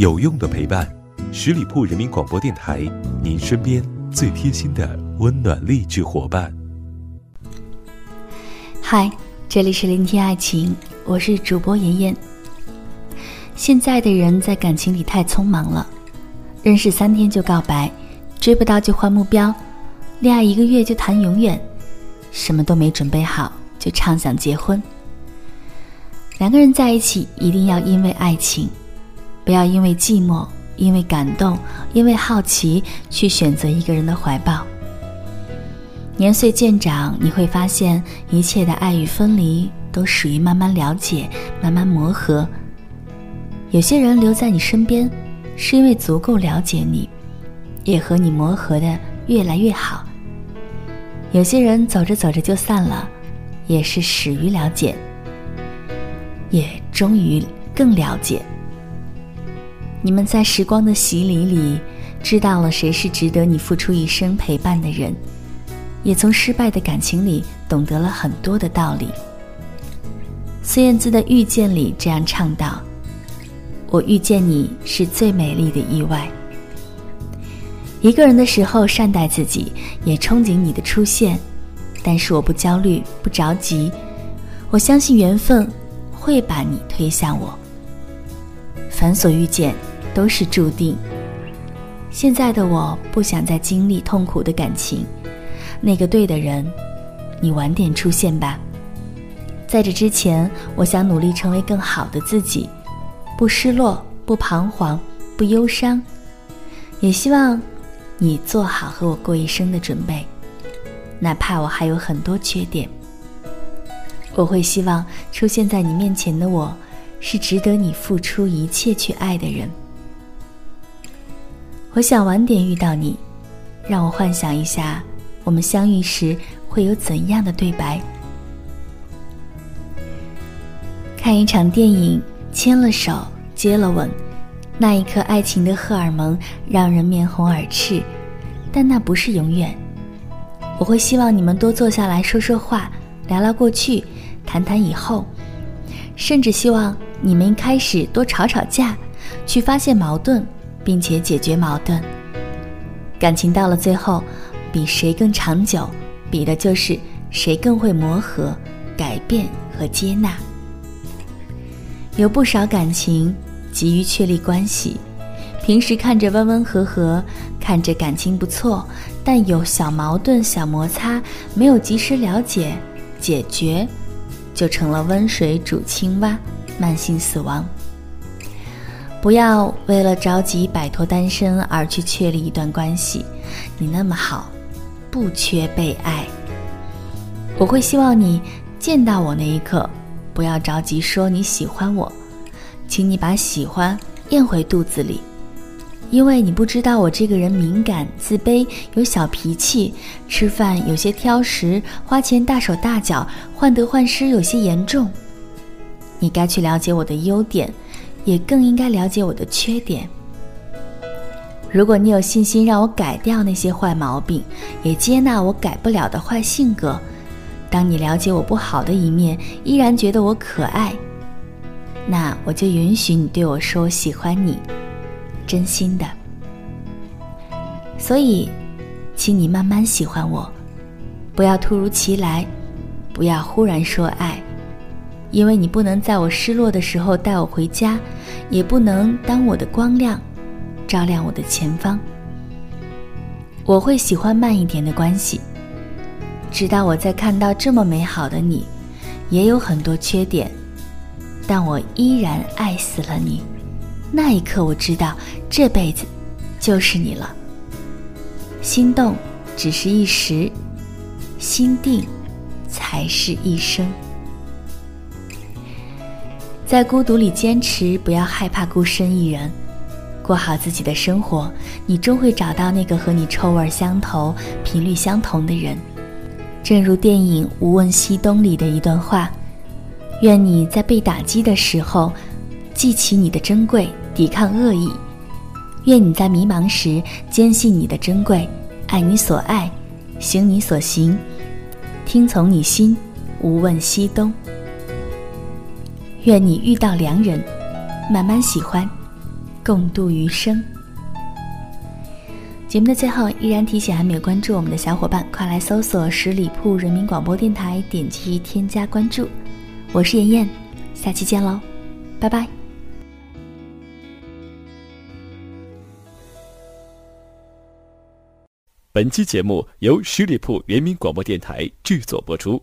有用的陪伴，十里铺人民广播电台，您身边最贴心的温暖励志伙伴。嗨，这里是聆听爱情，我是主播妍妍。现在的人在感情里太匆忙了，认识三天就告白，追不到就换目标，恋爱一个月就谈永远，什么都没准备好就畅想结婚。两个人在一起，一定要因为爱情。不要因为寂寞、因为感动、因为好奇去选择一个人的怀抱。年岁渐长，你会发现一切的爱与分离都属于慢慢了解、慢慢磨合。有些人留在你身边，是因为足够了解你，也和你磨合的越来越好。有些人走着走着就散了，也是始于了解，也终于更了解。你们在时光的洗礼里，知道了谁是值得你付出一生陪伴的人，也从失败的感情里懂得了很多的道理。孙燕姿的《遇见》里这样唱道：“我遇见你是最美丽的意外。”一个人的时候，善待自己，也憧憬你的出现，但是我不焦虑，不着急，我相信缘分会把你推向我。凡所遇见。都是注定。现在的我不想再经历痛苦的感情，那个对的人，你晚点出现吧。在这之前，我想努力成为更好的自己，不失落，不彷徨，不忧伤。也希望你做好和我过一生的准备，哪怕我还有很多缺点。我会希望出现在你面前的我，是值得你付出一切去爱的人。我想晚点遇到你，让我幻想一下，我们相遇时会有怎样的对白。看一场电影，牵了手，接了吻，那一刻爱情的荷尔蒙让人面红耳赤，但那不是永远。我会希望你们多坐下来说说话，聊聊过去，谈谈以后，甚至希望你们一开始多吵吵架，去发现矛盾。并且解决矛盾。感情到了最后，比谁更长久，比的就是谁更会磨合、改变和接纳。有不少感情急于确立关系，平时看着温温和和，看着感情不错，但有小矛盾、小摩擦，没有及时了解、解决，就成了温水煮青蛙，慢性死亡。不要为了着急摆脱单身而去确立一段关系，你那么好，不缺被爱。我会希望你见到我那一刻，不要着急说你喜欢我，请你把喜欢咽回肚子里，因为你不知道我这个人敏感、自卑、有小脾气，吃饭有些挑食，花钱大手大脚，患得患失有些严重。你该去了解我的优点。也更应该了解我的缺点。如果你有信心让我改掉那些坏毛病，也接纳我改不了的坏性格，当你了解我不好的一面，依然觉得我可爱，那我就允许你对我说“喜欢你”，真心的。所以，请你慢慢喜欢我，不要突如其来，不要忽然说爱。因为你不能在我失落的时候带我回家，也不能当我的光亮，照亮我的前方。我会喜欢慢一点的关系，直到我在看到这么美好的你，也有很多缺点，但我依然爱死了你。那一刻，我知道这辈子就是你了。心动只是一时，心定才是一生。在孤独里坚持，不要害怕孤身一人，过好自己的生活，你终会找到那个和你臭味相投、频率相同的人。正如电影《无问西东》里的一段话：“愿你在被打击的时候，记起你的珍贵，抵抗恶意；愿你在迷茫时，坚信你的珍贵，爱你所爱，行你所行，听从你心，无问西东。”愿你遇到良人，慢慢喜欢，共度余生。节目的最后，依然提醒还没有关注我们的小伙伴，快来搜索十里铺人民广播电台，点击添加关注。我是妍妍，下期见喽，拜拜。本期节目由十里铺人民广播电台制作播出。